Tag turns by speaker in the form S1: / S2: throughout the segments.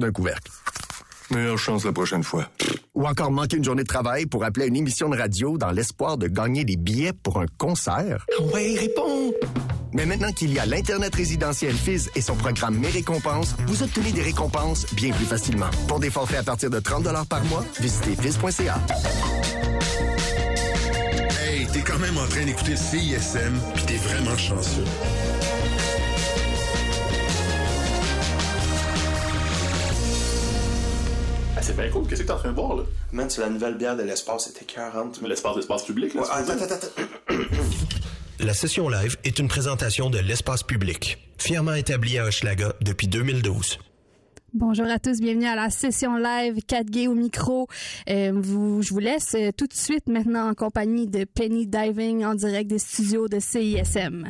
S1: d'un couvercle.
S2: Meilleure chance la prochaine fois.
S1: Ou encore manquer une journée de travail pour appeler à une émission de radio dans l'espoir de gagner des billets pour un concert?
S3: Ah ouais, réponds!
S1: Mais maintenant qu'il y a l'Internet résidentiel Fizz et son programme Mes récompenses, vous obtenez des récompenses bien plus facilement. Pour des forfaits à partir de 30 par mois, visitez fizz.ca.
S4: Hey, t'es quand même en train d'écouter CISM, pis t'es vraiment chanceux.
S5: C'est bien cool. Qu'est-ce que t'es en train de boire, là?
S6: Man, c'est la nouvelle bière de l'espace, c'était écœurante.
S5: Mais l'espace, l'espace public, là.
S6: Ouais, attends, attends, attends.
S3: La session live est une présentation de l'espace public, fièrement établi à Hochelaga depuis 2012.
S7: Bonjour à tous, bienvenue à la session live 4G au micro. Euh, vous, je vous laisse euh, tout de suite maintenant en compagnie de Penny Diving en direct des studios de CISM.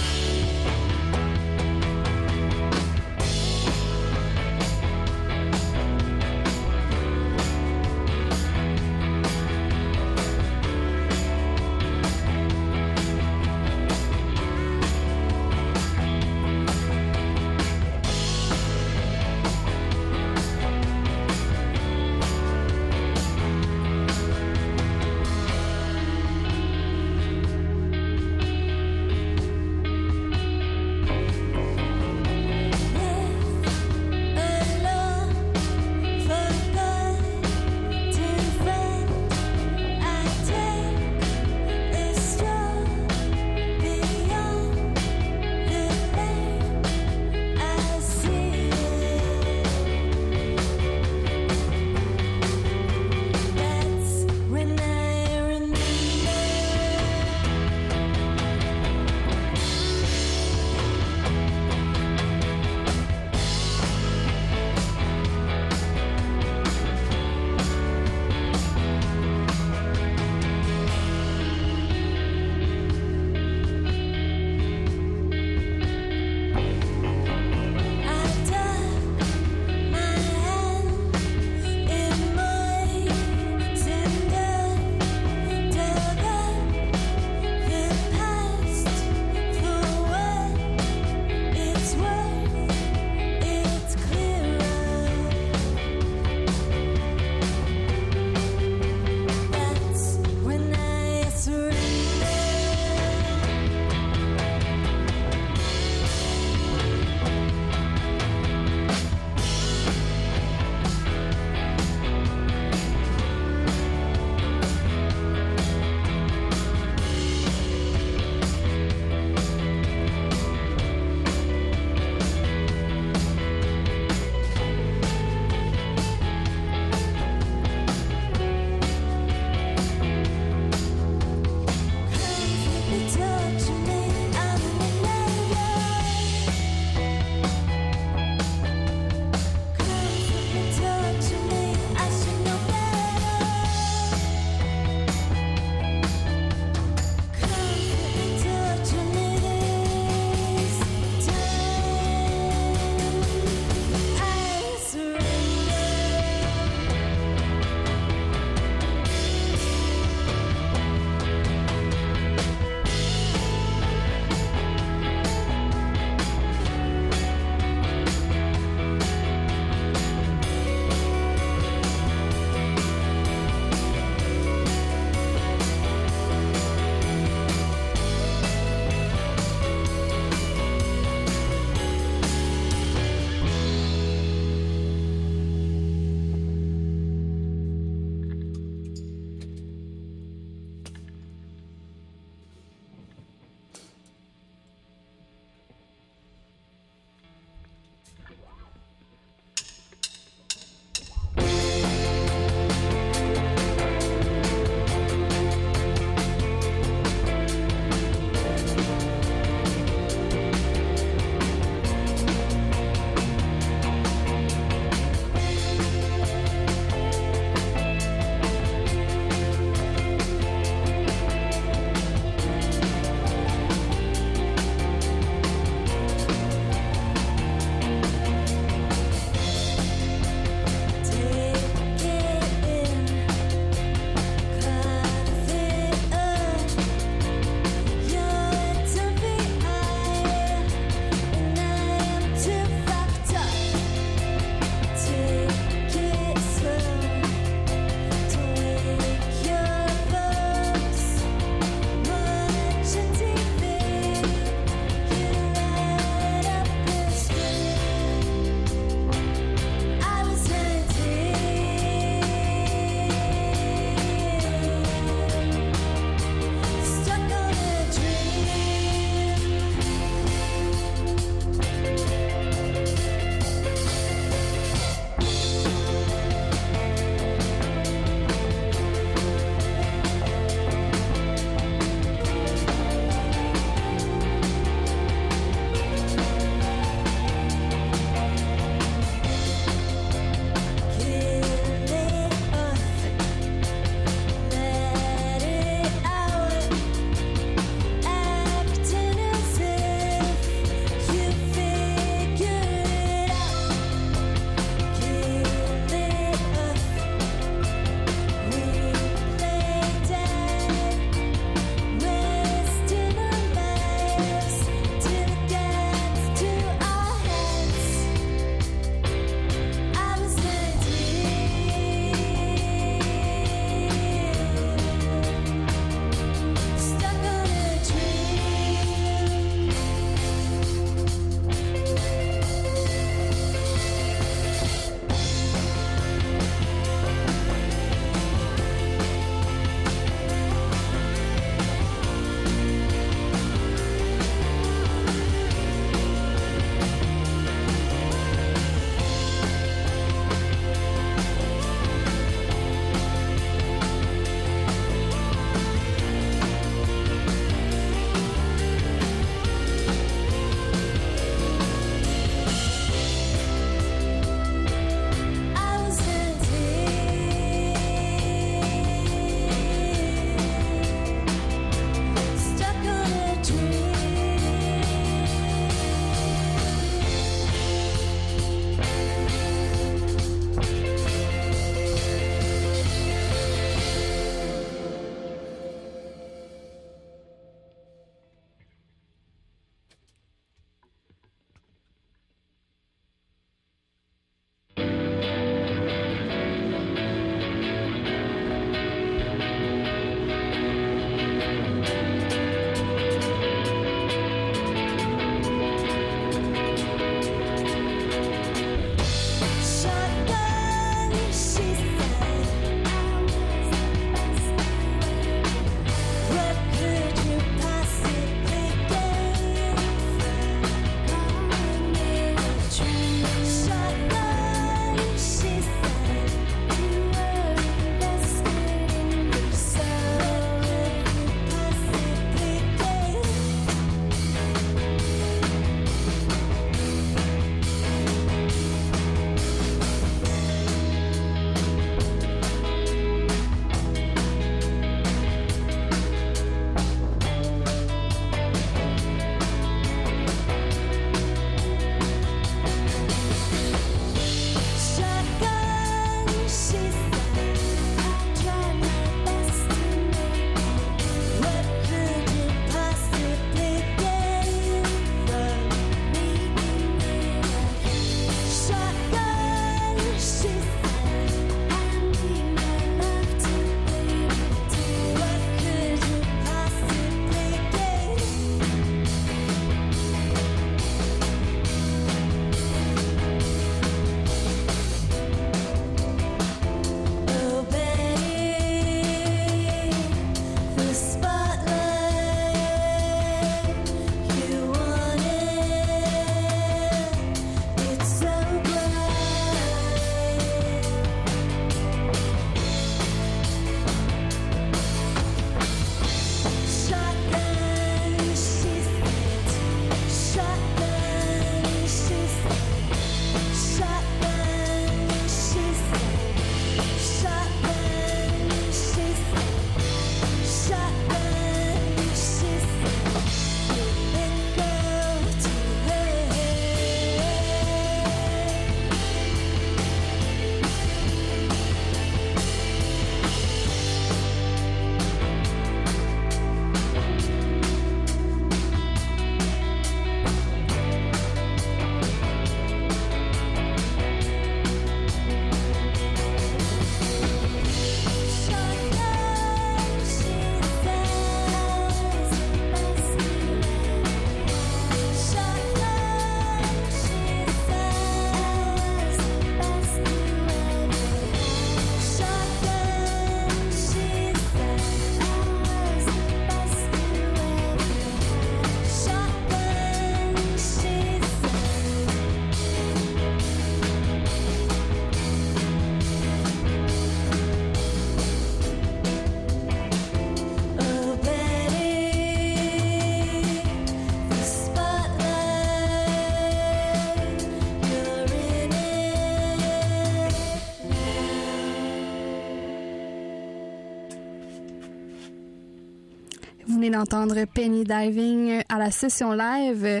S7: Venez d'entendre Penny Diving à la session live.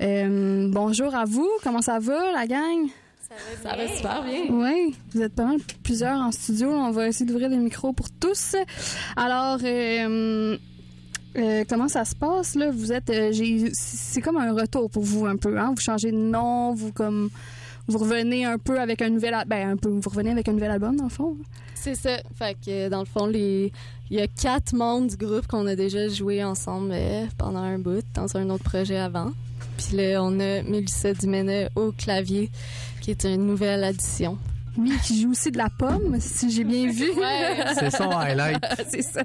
S7: Euh, bonjour à vous. Comment ça va, la gang?
S8: Ça va super bien.
S7: Oui, vous êtes pas mal plusieurs en studio. On va essayer d'ouvrir les micros pour tous. Alors, euh, euh, comment ça se passe là? Vous êtes, c'est comme un retour pour vous un peu. Hein? Vous changez de nom, vous comme, vous revenez un peu avec un nouvel, ben un peu, vous revenez avec un nouvel album dans le fond?
S8: C'est ça. Fait que dans le fond, il y a quatre membres du groupe qu'on a déjà joué ensemble euh, pendant un bout dans un autre projet avant. Puis là, on a Mélissa Dumena au clavier, qui est une nouvelle addition.
S7: Oui, qui joue aussi de la pomme, si j'ai bien vu.
S8: Ouais.
S9: C'est son highlight.
S7: c'est ça.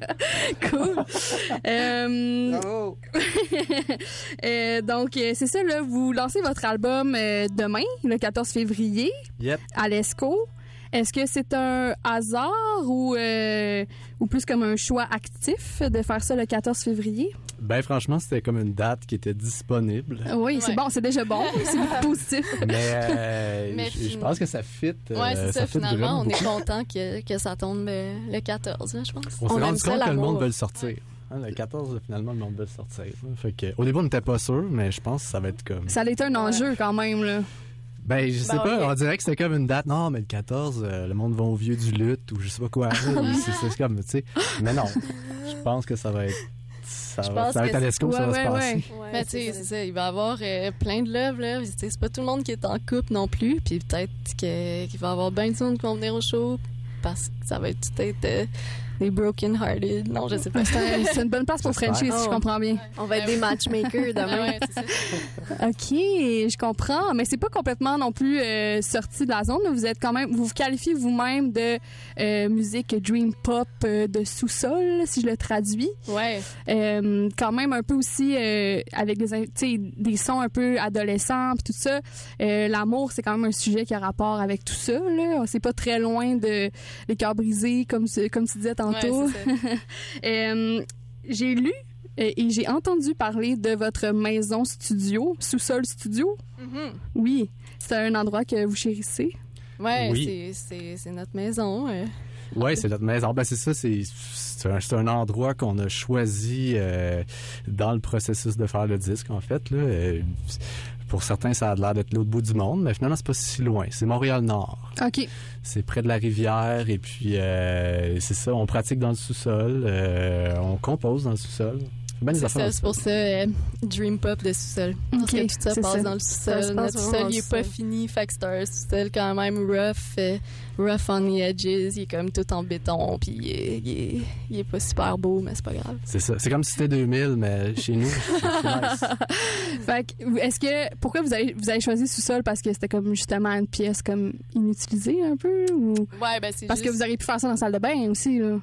S7: Cool. Euh, euh, donc, euh, c'est ça, là, vous lancez votre album euh, demain, le 14 février,
S9: Yep.
S7: à l'ESCO. Est-ce que c'est un hasard ou, euh, ou plus comme un choix actif de faire ça le 14 février?
S9: Ben franchement, c'était comme une date qui était disponible.
S7: Oui, c'est
S8: Ouais.
S7: bon, c'est déjà bon, c'est positif.
S9: Mais, euh,
S8: Mais
S9: je- pense que ça fit. euh,
S8: Ouais, c'est ça, finalement.
S9: vraiment
S8: On est content que, que ça tombe le, le 14, hein, je pense.
S9: On s'est
S8: aime
S9: rendu compte que le monde veut le sortir. Hein, le 14, finalement, le monde veut le sortir. Fait que, au début, on n'était pas sûr, mais je pense que ça va être comme.
S7: Ça a été un enjeu quand même, là.
S9: Ben, je sais
S8: Ben,
S9: pas, on dirait que c'était comme une date. Non, mais le 14, euh, le monde va au vieux du lutte ou je sais pas quoi. c'est c'est comme, tu sais. Mais non, je pense que ça va être. Ça
S8: Je
S9: va, ça va être à l'ESCO ça va
S7: Ouais,
S9: se passer.
S7: ouais.
S8: Mais tu sais, c'est ça. Il va y avoir euh, plein de love, là. Tu sais, C'est pas tout le monde qui est en couple non plus. Puis peut-être que- qu'il va y avoir bien de monde qui vont venir au show parce que ça va être peut-être euh, des broken hearted. Non, je sais pas.
S7: C'est un- c'est une bonne place pour. Frenchie, si je
S8: Oh.
S7: comprends bien.
S10: On va être des matchmakers demain.
S7: OK, je comprends, mais c'est pas complètement non plus euh, sorti de la zone. Vous êtes quand même, vous vous qualifiez vous-même de euh, musique dream pop euh, de sous-sol, si je le traduis.
S8: Ouais.
S7: Euh, quand même un peu aussi euh, avec des, in- tu sais, des sons un peu adolescents puis tout ça. Euh, L'amour, c'est quand même un sujet qui a rapport avec tout ça. Là, c'est pas très loin de les cœurs brisés, comme comme tu disais tantôt.
S8: Ouais, c'est ça.
S7: Euh, j'ai lu euh, et j'ai entendu parler de votre maison studio, sous-sol studio.
S8: Mhm.
S7: Oui, c'est un endroit que vous chérissez.
S8: Ouais,
S9: Oui.
S8: c'est- c'est c'est notre maison. euh.
S9: Oui, c'est notre maison. Ben, c'est ça, c'est c'est un, c'est un endroit qu'on a choisi euh, dans le processus de faire le disque, en fait. Là. Euh, pour certains, ça a l'air d'être l'autre bout du monde, mais finalement, c'est pas si loin. C'est Montréal-Nord.
S7: OK.
S9: C'est près de la rivière, et puis euh, c'est ça, on pratique dans le sous-sol, euh, on compose dans le sous-sol. Ben,
S8: C'est ça, c'est pour ça euh, Dream Pop de sous-sol. Parce
S7: Ok,
S8: que tout ça
S7: c'est
S8: passe
S7: ça.
S8: dans le sous-sol. Notre sous-sol, il est pas fini. Fait que c'est un sous-sol quand même rough, euh, rough on the edges. Il est comme tout en béton, puis il est, il est, il est pas super beau, mais c'est pas grave.
S9: C'est ça. C'est comme si c'était 2000, mais chez nous, c'est nice.
S7: Fait que, est-ce que pourquoi vous avez vous avez choisi sous-sol? Parce que c'était comme justement une pièce comme inutilisée un peu ou?
S8: Ouais, ben c'est
S7: parce que
S8: juste-
S7: vous auriez pu faire ça dans la salle de bain aussi là.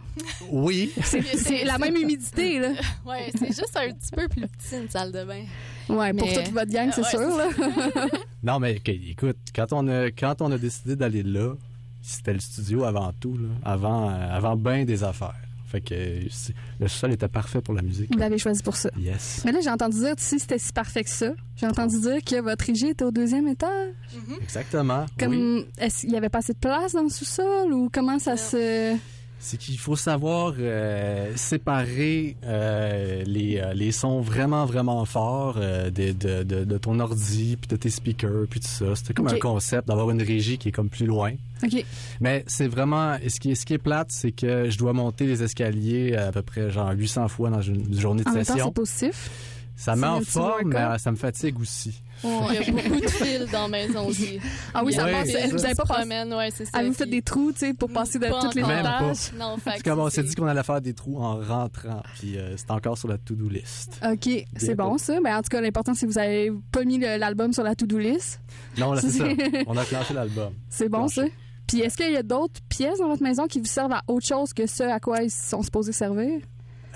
S9: Oui.
S7: C'est c'est la même humidité là.
S8: Ouais, c'est juste un petit peu plus petit, une salle de bain.
S7: Ouais, pour toute votre gang, c'est
S8: Ouais,
S7: sûr là.
S9: Non, mais écoute, quand on a, quand on a décidé d'aller là, c'était le studio avant tout, là, avant, euh, avant bien des affaires. Fait que c'est- le sol était parfait pour la musique.
S7: Vous l'avez choisi pour ça.
S9: Yes.
S7: Mais là, j'ai entendu dire, si c'était si parfait que ça, j'ai entendu dire que votre régie était au deuxième étage.
S9: Exactement. Oui.
S7: Comme, est-ce qu'il y avait pas assez de place dans le sous-sol ou comment ça se...
S9: C'est qu'il faut savoir euh, séparer euh, les, euh, les sons vraiment, vraiment forts euh, de, de, de, de ton ordi, puis de tes speakers, puis tout ça. C'était comme un concept d'avoir une régie qui est comme plus loin.
S7: OK.
S9: Mais c'est vraiment... Ce qui, est, ce qui est plate, c'est que je dois monter les escaliers à peu près genre 800 fois dans une journée de
S7: En même temps,
S9: session.
S7: c'est positif.
S9: Ça met en forme, mais ça me fatigue aussi.
S8: Il y a beaucoup de fils dans la maison aussi.
S7: Ah oui, ça
S9: Ouais,
S7: passe.
S9: c'est
S7: Vous avez pas
S8: promène, ouais, c'est ça.
S7: Ah, vous faites des trous, tu sais, pour passer de
S8: Pas
S7: toutes les
S8: encore.
S9: Même pas.
S7: étages.
S8: Non, fait
S9: comme on s'est dit qu'on allait faire des trous en rentrant, puis euh, c'est encore sur la to-do list.
S7: OK, c'est bon ça. Ben, en tout cas, l'important, c'est que vous avez pas mis l'album sur la to-do list.
S9: Non, là, c'est ça. On a clenché l'album.
S7: C'est bon ça. Puis est-ce qu'il y a d'autres pièces dans votre maison qui vous servent à autre chose que ce à quoi ils sont supposés servir?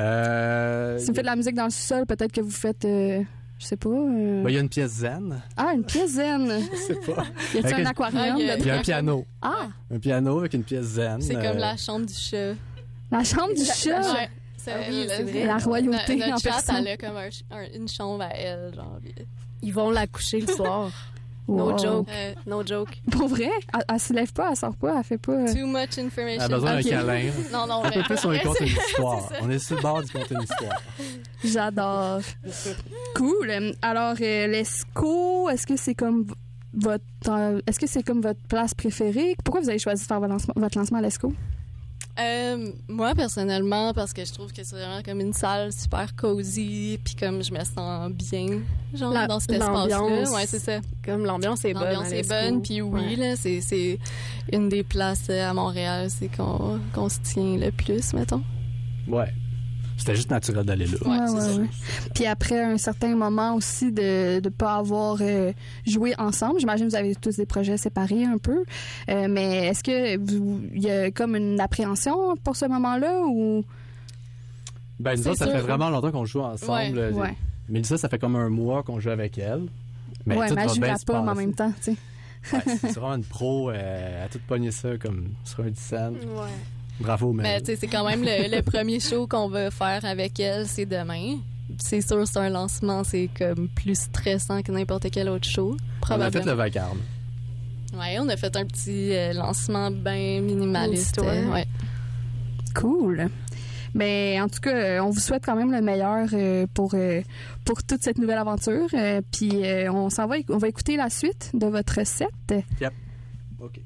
S9: Euh,
S7: Si vous faites de la musique dans le sous-sol, peut-être que vous faites, euh, je sais pas... euh,
S9: ben, Il y a une pièce zen.
S7: Ah, une pièce zen.
S9: Je sais pas.
S7: Y a-t-il
S9: Ok.
S7: un aquarium
S8: il y a-
S9: Il y a un piano.
S7: Ah,
S9: Un piano avec une pièce zen.
S8: C'est
S9: euh,
S8: comme la chambre du chat.
S7: la chambre du chat?
S8: Ouais. C'est
S10: Ah oui, c'est vrai.
S7: La royauté
S8: Notre
S7: en
S8: chat,
S7: personne.
S8: elle a comme un ch- un- une chambre à elle, genre.
S10: Ils vont la coucher le soir.
S7: Wow.
S10: No joke.
S8: Euh,
S10: No joke.
S7: Pour vrai? Elle, elle se lève pas, elle sort pas, elle fait pas... euh,
S8: too much information.
S9: Elle a besoin
S7: Ok.
S9: d'un câlin.
S8: Non, non,
S9: Un
S8: mais
S9: peu plus, on lui conte une histoire. On est sur le bord du conte une histoire.
S7: J'adore. cool. Alors, euh, l'ESCO, est-ce que c'est comme votre... euh, est-ce que c'est comme votre place préférée? Pourquoi vous avez choisi de faire votre lancement, votre lancement à l'ESCO?
S8: Euh, moi, personnellement, parce que je trouve que c'est vraiment comme une salle super cosy, puis comme je me sens bien, genre,
S10: La-
S8: dans cet espace-là.
S10: l'ambiance.
S8: Ouais, c'est ça.
S10: Comme l'ambiance est bonne.
S8: L'ambiance est bonne, puis oui,
S10: Ouais.
S8: là, c'est, c'est une des places euh, à Montréal, c'est qu'on, qu'on se tient le plus, mettons.
S9: Ouais. C'était juste naturel d'aller là.
S8: Ouais, c'est ça.
S7: Puis après un certain moment aussi de ne pas avoir euh, joué ensemble, j'imagine que vous avez tous des projets séparés un peu, Euh, mais est-ce que vous- il y a comme une appréhension pour ce moment-là ou...
S9: Ben, nous
S8: C'est
S9: autres, ça
S8: sûr.
S9: fait vraiment longtemps qu'on joue ensemble.
S8: Ouais.
S7: Ouais,
S9: Mélissa, ça fait comme un mois qu'on joue avec elle. Mais
S7: ouais
S9: tout
S7: mais je
S9: bien
S7: la pomme en même temps, tu sais.
S9: Ouais, c'est c'est vraiment une pro. Euh, à tout pogner ça comme sur un 10 cents.
S10: Ouais.
S9: Bravo,
S8: Mais
S9: Mel.
S8: tu sais, c'est quand même le, le premier show qu'on va faire avec elle, c'est demain. C'est sûr, c'est un lancement, c'est comme plus stressant que n'importe quel autre show.
S9: On a fait
S8: Probablement.
S9: le vacarme.
S8: Ouais, on a fait un petit euh, lancement bien minimaliste. Euh, ouais.
S7: Cool. Mais en tout cas, euh, on vous souhaite quand même le meilleur euh, pour euh, pour toute cette nouvelle aventure. Euh, Puis euh, on s'en va, on va écouter la suite de votre set.
S9: OK.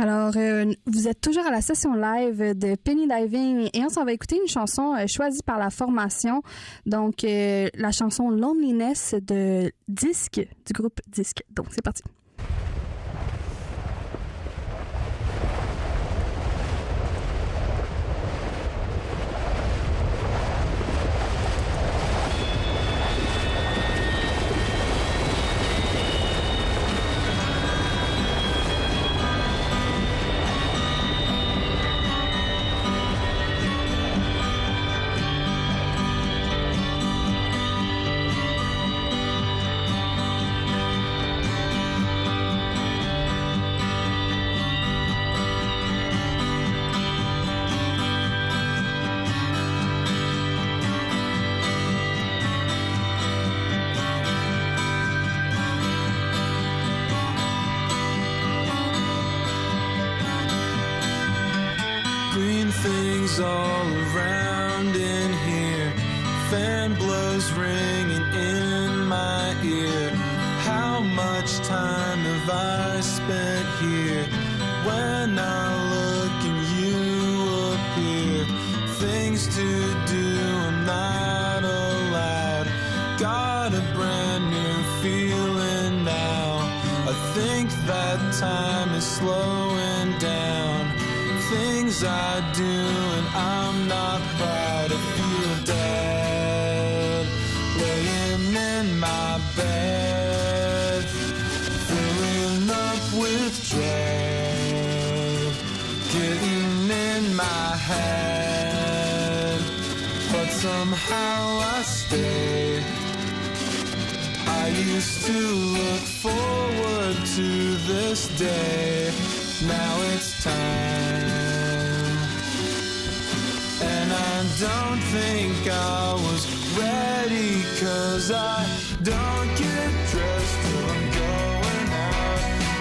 S7: Alors, euh, vous êtes toujours à la session live de Penny Diving et on s'en va écouter une chanson euh, choisie par la formation. Donc, euh, la chanson Loneliness de Disque, du groupe Disque. Donc, c'est parti.
S11: Cause I don't get dressed till I'm going out.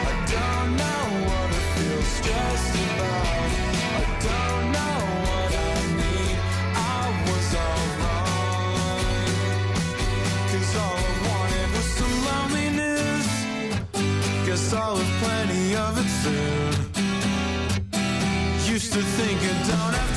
S11: I don't know what I feel stressed about. I don't know what I need. I was all wrong. Cause all I wanted was some loneliness. Guess I'll have plenty of it soon. Used to think I don't have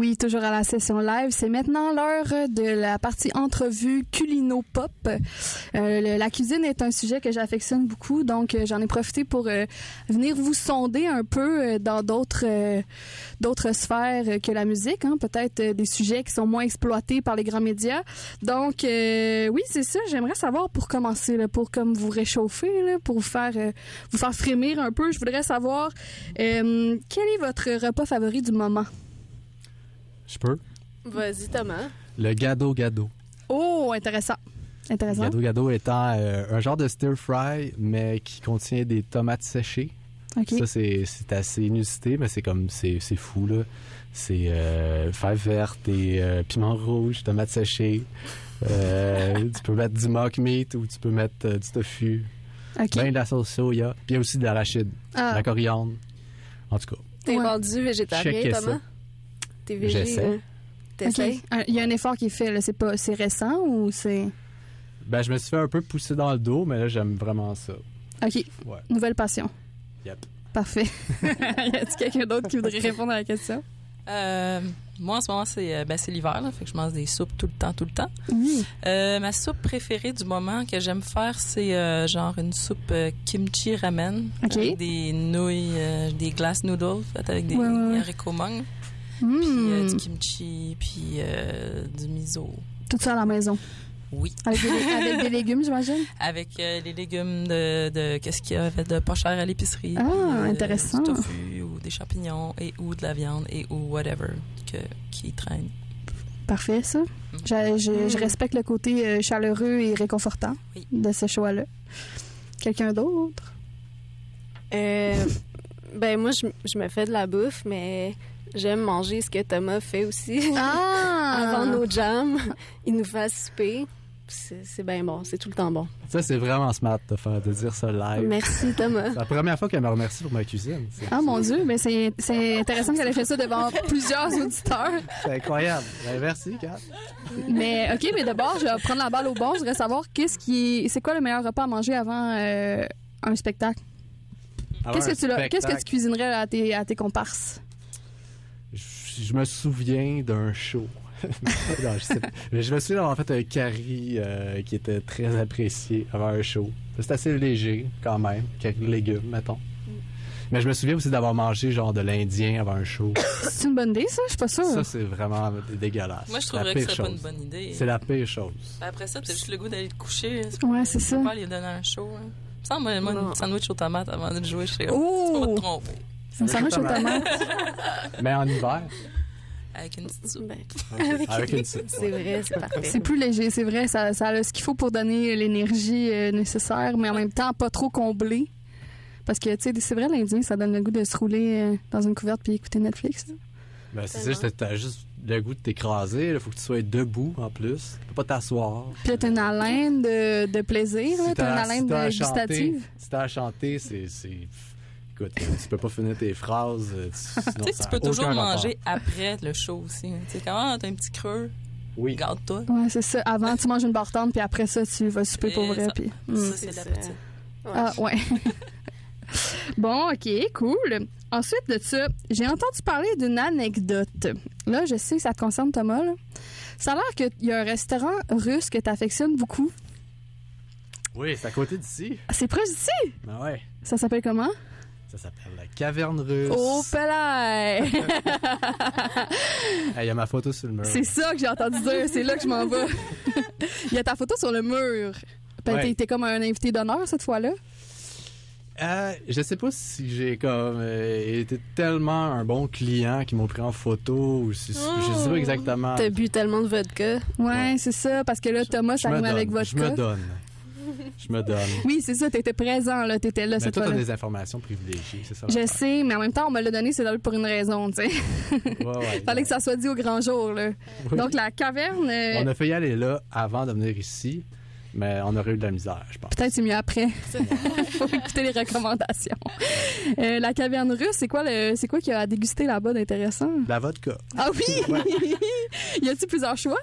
S7: oui, toujours à la session live. C'est maintenant l'heure de la partie entrevue culino-pop. Euh, la cuisine est un sujet que j'affectionne beaucoup, donc euh, j'en ai profité pour euh, venir vous sonder un peu dans d'autres d'autres sphères que la musique, hein. peut-être des sujets qui sont moins exploités par les grands médias. Donc oui, c'est ça. J'aimerais savoir pour commencer, pour comme vous réchauffer, pour vous faire vous faire frémir un peu. Je voudrais savoir quel est votre repas favori du moment?
S9: Je peux?
S10: Vas-y, Thomas.
S9: Le gado gado.
S7: Oh, intéressant. Intéressant.
S9: Gado Gado étant euh, un genre de stir fry, mais qui contient des tomates séchées.
S7: OK.
S9: Ça, c'est c'est assez inusité, mais c'est comme, c'est c'est fou, là. C'est euh, fèves vertes et euh, piment rouge, tomates séchées. Euh, tu peux mettre du mock meat ou tu peux mettre euh, du tofu.
S7: OK.
S9: Ben de la sauce soya. Puis il y a aussi de l'arachide,
S7: Ah.
S9: de la coriandre. En tout cas,
S10: T'es
S7: Ouais.
S10: rendu végétarien, Thomas?
S9: ça.
S10: T'es végé,
S9: J'essaie.
S10: hein?
S7: OK.
S10: T'essayes?
S7: Un- Il y a un effort qui est fait, là. C'est pas, c'est récent ou c'est?
S9: ben, je me suis fait un peu pousser dans le dos, mais là, j'aime vraiment ça.
S7: OK.
S9: Ouais.
S7: Nouvelle passion.
S9: Yep.
S7: Parfait. y a-t-il quelqu'un d'autre qui voudrait répondre à la question?
S12: Euh, moi, en ce moment, c'est euh, ben, c'est l'hiver, là, fait que je mange des soupes tout le temps, tout le temps.
S7: Oui.
S12: Euh, ma soupe préférée du moment que j'aime faire, c'est euh, genre une soupe euh, kimchi ramen. Avec des nouilles, euh, des glass noodles faites avec des
S7: Ouais, ouais, ouais.
S12: haricots mung.
S7: Hmm.
S12: Puis euh, du kimchi, puis euh, du miso.
S7: Tout ça à la maison?
S12: Oui.
S7: Avec des, avec des légumes, j'imagine?
S12: Avec euh, les légumes de, de qu'est-ce qu'il y a fait de pas cher à l'épicerie?
S7: Ah,
S12: puis, euh,
S7: intéressant.
S12: Du tofu ou des champignons et ou de la viande et ou whatever que, qui traîne.
S7: Parfait, ça. Je, je- je respecte le côté euh, chaleureux et réconfortant
S12: Oui.
S7: de ce choix-là. Quelqu'un d'autre?
S10: Euh, ben, moi, je, je me fais de la bouffe, mais j'aime manger ce que Thomas fait aussi.
S7: Ah!
S10: Avant nos jams, il nous fait souper. C'est bien bon, c'est tout le temps bon.
S9: Ça, c'est vraiment smart de, faire, de dire ça live.
S10: Merci, Thomas.
S9: C'est la première fois qu'elle me remercie pour ma cuisine.
S7: Ah mon Dieu, mais c'est c'est intéressant qu'elle ait fait ça devant plusieurs auditeurs.
S9: c'est incroyable. Ben, merci, Kat.
S7: Mais OK, mais d'abord, je vais prendre la balle au bon. Je voudrais savoir qu'est-ce qui est c'est quoi le meilleur repas à manger avant euh, un spectacle? Qu'est-ce que tu qu'est-ce que tu cuisinerais à tes à tes comparses?
S9: Je, me souviens d'un show. non, je, sais pas. Mais je me souviens d'avoir fait un curry euh, qui était très apprécié avant un show. C'est assez léger, quand même. Curry de légumes, mettons. Mais je me souviens aussi d'avoir mangé genre de l'Indien avant un show.
S7: C'est une bonne idée ça, je suis pas sûre.
S9: Ça, c'est vraiment dégueulasse.
S12: Moi, je trouverais que ce serait pas une bonne idée.
S9: C'est la pire chose.
S12: Après ça, t'as juste le goût d'aller te coucher.
S7: Ouais, c'est ça.
S12: Mon père, il a donné un show. Hein. Semble, moi, moi, une sandwich aux tomates avant de jouer, sais
S7: Oh!
S12: tu vas te tromper.
S7: Un sandwich aux tomates.
S9: Mais en hiver.
S12: Avec une petite soupe.
S10: Ben,
S9: Avec une soupe.
S10: c'est vrai, c'est parfait.
S7: C'est plus léger, c'est vrai, ça, ça a ce qu'il faut pour donner l'énergie euh, nécessaire, mais en même temps pas trop comblé. Parce que, tu sais, c'est vrai, l'Indien, ça donne le goût de se rouler euh, dans une couverte puis écouter Netflix. là.
S9: Ben, c'est ça, t'as juste le goût de t'écraser. Il faut que tu sois debout en plus. Tu peux pas t'asseoir.
S7: Puis là, t'as une haleine de, de plaisir,
S9: Si
S7: t'as une haleine
S9: si
S7: de
S9: chanter-
S7: gustative.
S9: Si t'as à chanter, c'est. Écoute, tu peux pas finir tes phrases. euh, tu- sinon,
S12: Tu peux toujours
S9: rapport.
S12: manger après le show aussi. hein. Tu sais, comment t'as un petit creux,
S9: Oui.
S12: garde-toi.
S7: Ouais, c'est ça. Avant, tu manges une bartende, puis après ça, tu vas souper pour
S12: Et
S7: vrai.
S12: ça-
S7: Puis... Mm.
S12: Ça, c'est de la
S10: ça.
S12: petite.
S10: Ouais.
S7: Ah, ouais. bon, OK, cool. Ensuite de ça, j'ai entendu parler d'une anecdote. Là, je sais que ça te concerne, Thomas. là. Ça a l'air qu'il y a un restaurant russe que tu affectionnes beaucoup.
S9: Oui, c'est à côté d'ici.
S7: Ah, C'est proche d'ici?
S9: Ben ouais.
S7: Ça s'appelle comment?
S9: Ça s'appelle la caverne russe.
S7: Au palais!
S9: Il y a ma photo sur le mur.
S7: C'est ça que j'ai entendu dire. C'est là que je m'en vais. Il y a ta photo sur le mur. Ben,
S9: Ouais.
S7: t'es- comme un invité d'honneur cette fois-là?
S9: Euh, je sais pas si j'ai comme euh, été tellement un bon client qui m'ont pris en photo ou si, je sais pas exactement.
S10: T'as bu tellement de vodka.
S7: Ouais, c'est ça. Parce que là, Thomas, ça arrive avec votre
S9: Je me donne. Je me donne.
S7: Oui, c'est ça. T'étais présent, là. T'étais là
S9: Mais
S7: cette fois-là.
S9: des informations privilégiées, c'est ça?
S7: Je sais, mais en même temps, on me l'a donné, c'est là pour une raison, tu sais.
S9: Ouais, ouais.
S7: Fallait que ça soit dit au grand jour, là.
S9: Oui.
S7: Donc, la caverne, euh,
S9: On a fait y aller là avant de venir ici, mais on aurait eu de la misère, je pense.
S7: peut-être c'est mieux après. Faut écouter les recommandations. Euh, la caverne russe, c'est quoi, le... c'est quoi qu'il y a à déguster là-bas d'intéressant?
S9: La vodka.
S7: Ah oui! y a-tu plusieurs choix?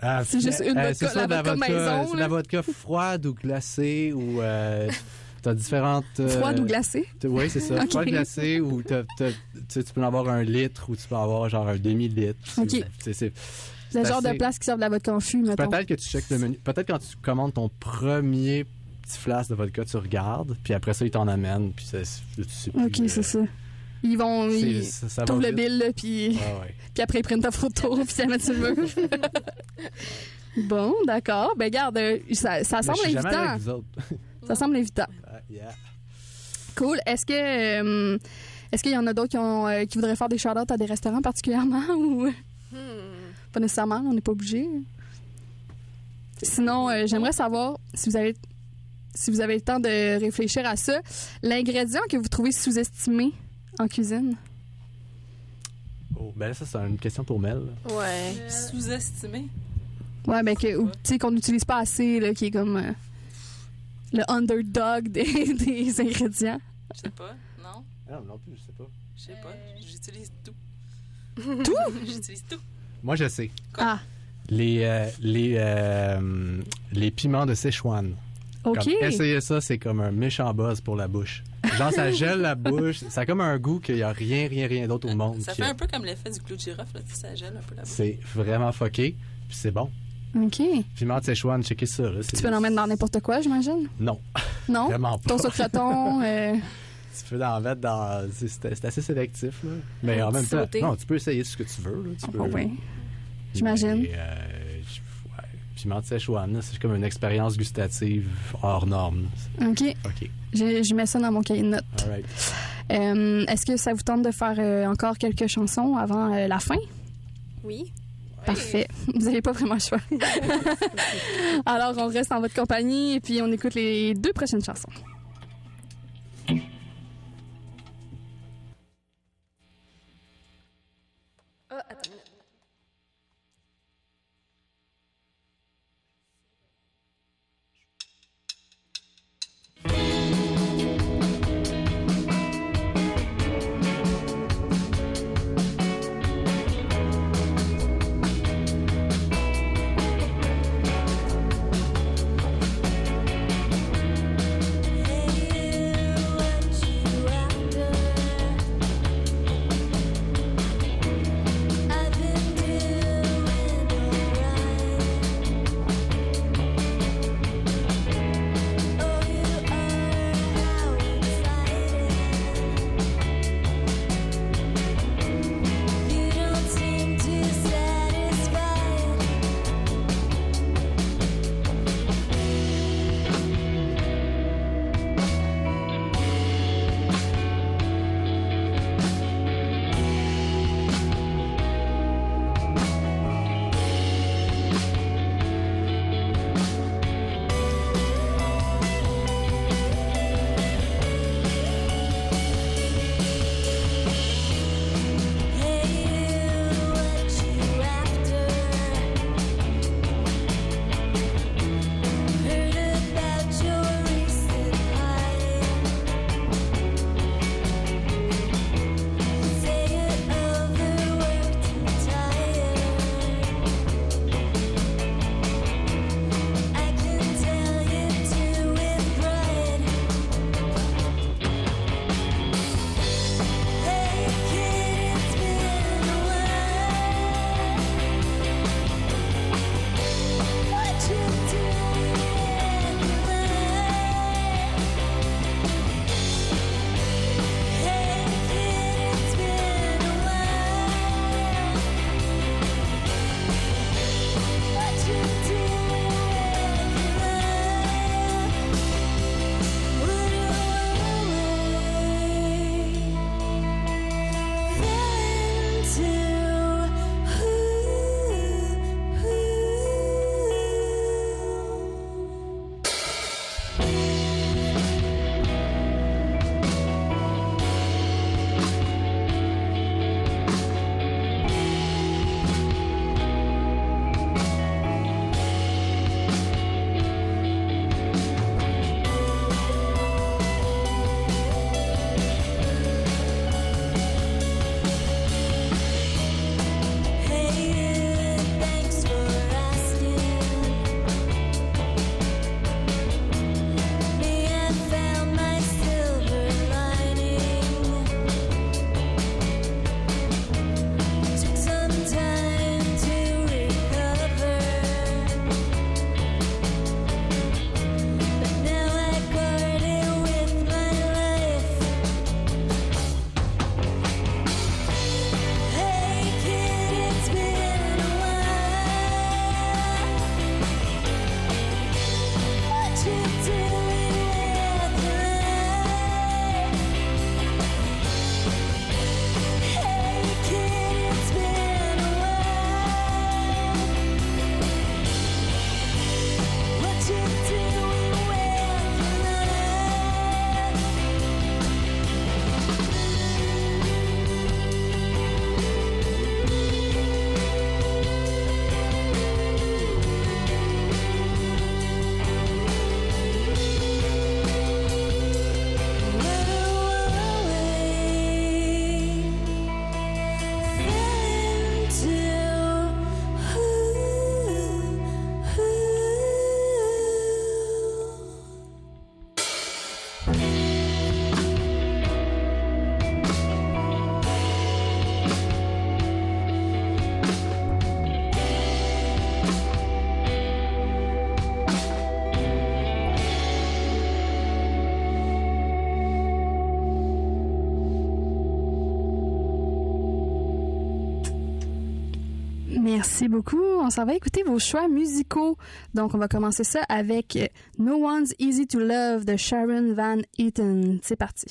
S9: Ah,
S7: C'est juste une vodka-
S9: c'est ça,
S7: la
S9: de
S7: vodka maison,
S9: la vodka froide ou glacée ou euh, t'as différentes. euh,
S7: Froide ou glacée?
S9: Oui, c'est ça.
S7: Ok.
S9: Froide glacée ou t'as- t'as- tu peux en avoir un litre ou tu peux en avoir genre un demi-litre.
S7: Ok.
S9: C'est- c'est-
S7: Le genre de place qui sert de la vodka en fût, mettons.
S9: Peut-être que tu checkes le menu. Peut-être quand tu commandes ton premier petit flasque de vodka, tu regardes, puis après ça, ils t'en amènent, puis ça, c'est- tu sais plus,
S7: Ok,
S9: euh,
S7: c'est ça. Ils vont. Ils...
S9: ça, ça va
S7: T'ouvres le bill, puis...
S9: Ouais, ouais.
S7: puis après, ils prennent ta photo, puis ils la mettent sur le mur. bon, d'accord. Ben, garde, ça, ça
S9: Mais
S7: semble
S9: je suis jamais allé
S7: évitant.
S9: avec vous autres.
S7: Ça semble évitant.
S9: Ah, yeah.
S7: Cool. Est-ce que. euh, est-ce qu'il y en a d'autres qui, ont, euh, qui voudraient faire des shout à des restaurants particulièrement ou.
S10: Hmm.
S7: Pas nécessairement, on n'est pas obligé? Sinon, euh, j'aimerais savoir si vous avez si vous avez le temps de réfléchir à ça, l'ingrédient que vous trouvez sous-estimé en cuisine?
S9: Oh, ben là, ça, c'est une question pour Mel.
S10: Ouais.
S12: Sous-estimé.
S7: Ouais, ben que ou, tu sais qu'on n'utilise pas assez là, qui est comme euh, le underdog des, des ingrédients.
S12: Je sais pas, non?
S9: Non, non plus, je sais pas.
S12: Je sais pas. J'utilise tout.
S7: Tout?
S12: J'utilise tout.
S9: Moi, je sais.
S7: Ah,
S9: Les, euh, les, euh, les piments de Sichuan.
S7: OK.
S9: Comme, essayer ça, c'est comme un méchant buzz pour la bouche. Genre, ça gèle la bouche. Ça a comme un goût qu'il n'y a rien, rien, rien d'autre au monde.
S12: Ça fait un peu comme l'effet du clou de girofle, là, ça gèle un peu la bouche.
S9: C'est vraiment fucké, puis c'est bon.
S7: OK.
S9: Piment de Sichuan, checkez ça. Là,
S7: Tu peux en mettre dans n'importe quoi, j'imagine?
S9: Non,
S7: Non?
S9: vraiment pas.
S7: Ton sucreton, euh,
S9: Tu peux en mettre dans... C'est assez sélectif, là. Mais en même temps, non, tu peux essayer ce que tu veux. Là. Tu peux...
S7: oh, ouais. J'imagine.
S9: Mais, euh. Piment de Sichuan, là, c'est comme une expérience gustative hors norme.
S7: OK.
S9: OK,
S7: Je, je mets ça dans mon cahier de notes.
S9: right.
S7: Euh, Est-ce que ça vous tente de faire euh, encore quelques chansons avant euh, la fin?
S10: Oui.
S7: Parfait. Vous n'avez pas vraiment le choix. Alors, on reste en votre compagnie et puis on écoute les deux prochaines chansons.
S13: I've been
S14: Merci beaucoup. On s'en va écouter vos choix musicaux. Donc, on va commencer ça avec No One's Easy to Love de Sharon Van Eaton. C'est parti.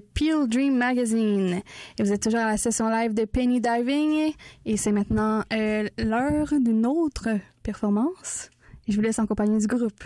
S7: Peel Dream Magazine. Et vous êtes toujours à la session live de Penny Diving. Et c'est maintenant euh, l'heure d'une autre performance. Je vous laisse en compagnie du groupe.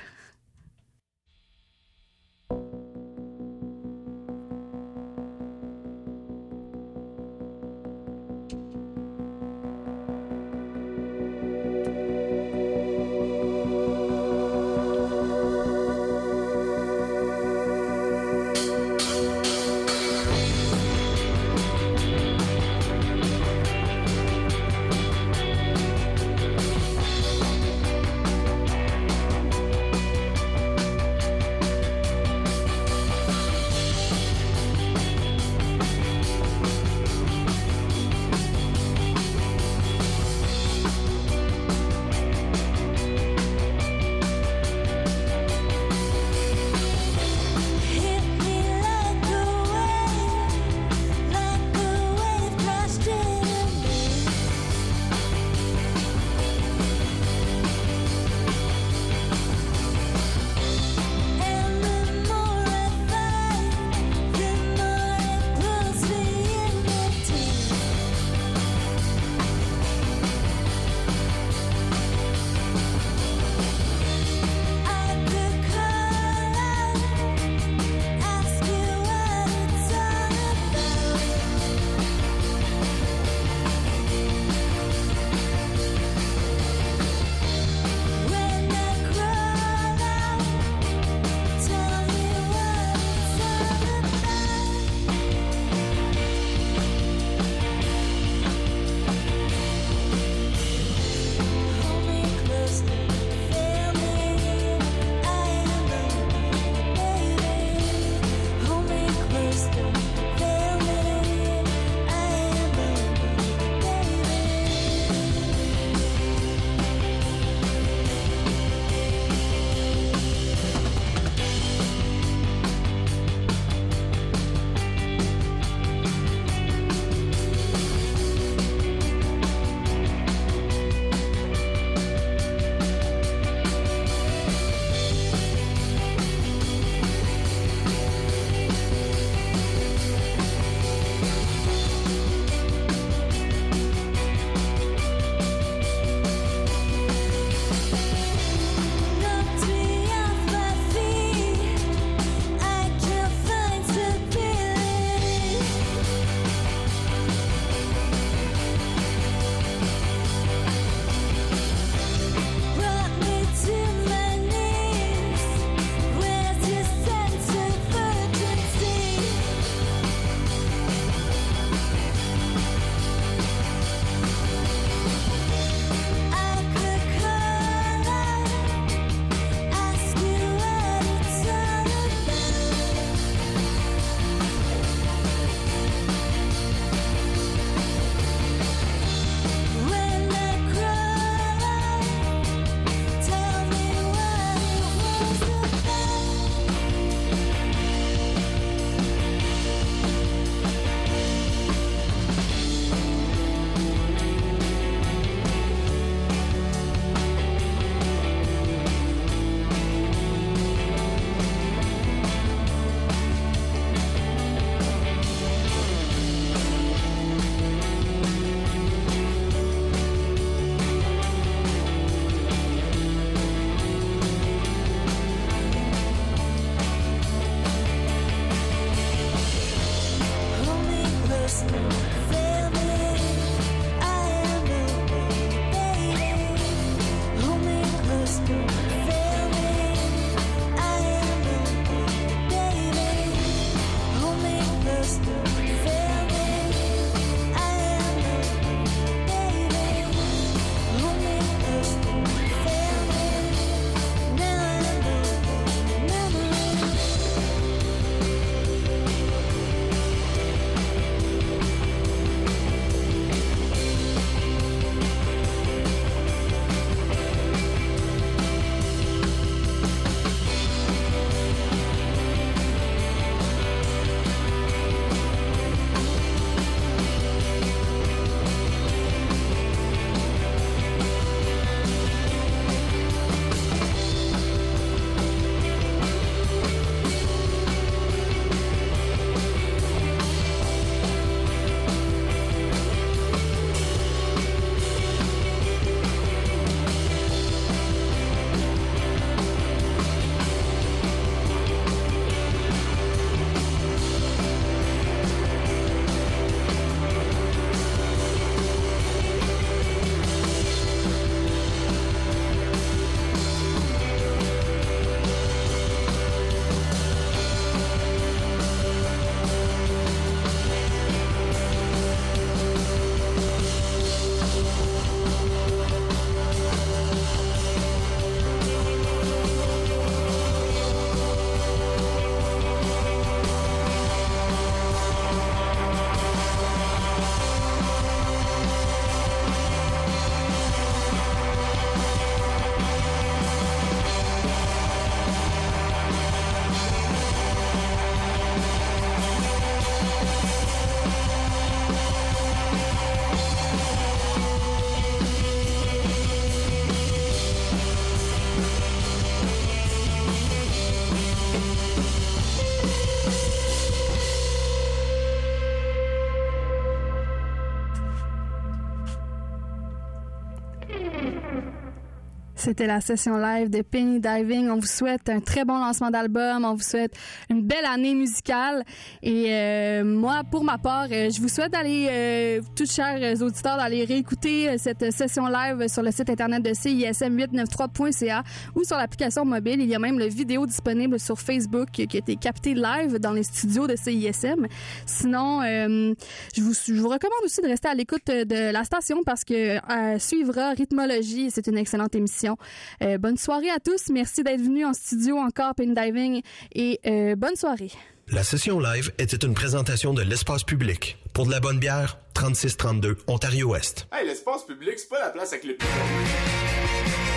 S7: C'était la session live de Penny Diving. On vous souhaite un très bon lancement d'album. On vous souhaite une belle année musicale. Et euh, moi, pour ma part, euh, je vous souhaite d'aller, euh, tous chers auditeurs, d'aller réécouter euh, cette session live sur le site internet de CISM893.ca ou sur l'application mobile. Il y a même le vidéo disponible sur Facebook qui a été capté live dans les studios de CISM. Sinon, euh, je, vous, je vous recommande aussi de rester à l'écoute de la station parce que euh, suivra Rhythmologie. C'est une excellente émission. Euh, bonne soirée à tous. Merci d'être venus en studio encore, Penny Diving, et euh, bonne soirée.
S3: La session live était une présentation de l'espace public. Pour de la bonne bière, 3632 Ontario-Ouest.
S5: Hey, l'espace public, c'est pas la place avec le pigeon.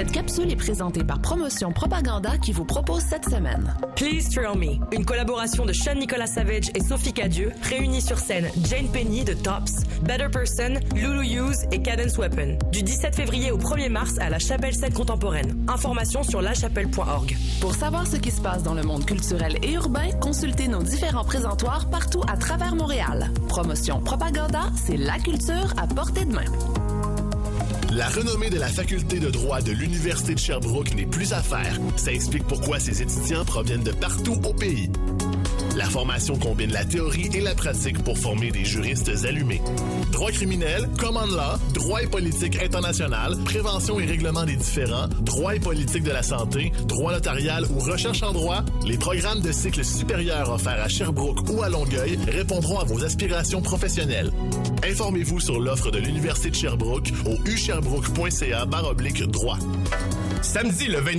S13: Cette capsule est présentée par Promotion Propaganda qui vous propose cette semaine.
S15: Please Thrill Me, une collaboration de Sean Nicolas Savage et Sophie Cadieux, réunis sur scène Jane Penny de Tops, Better Person, Lulu Hughes et Cadence Weapon. Du 17 février au 1er mars à la Chapelle Scène Contemporaine. Information sur lachapelle.org.
S13: Pour savoir ce qui se passe dans le monde culturel et urbain, consultez nos différents présentoirs partout à travers Montréal. Promotion Propaganda, c'est la culture à portée de main.
S16: La renommée de la faculté de droit de l'Université de Sherbrooke n'est plus à faire. Ça explique pourquoi ses étudiants proviennent de partout au pays. La formation combine la théorie et la pratique pour former des juristes allumés. Droit criminel, common law, droit et politique international, prévention et règlement des différends, droit et politique de la santé, droit notarial ou recherche en droit, les programmes de cycle supérieur offerts à Sherbrooke ou à Longueuil répondront à vos aspirations professionnelles. Informez-vous sur l'offre de l'Université de Sherbrooke au usherbrooke.ca droit. Samedi le 20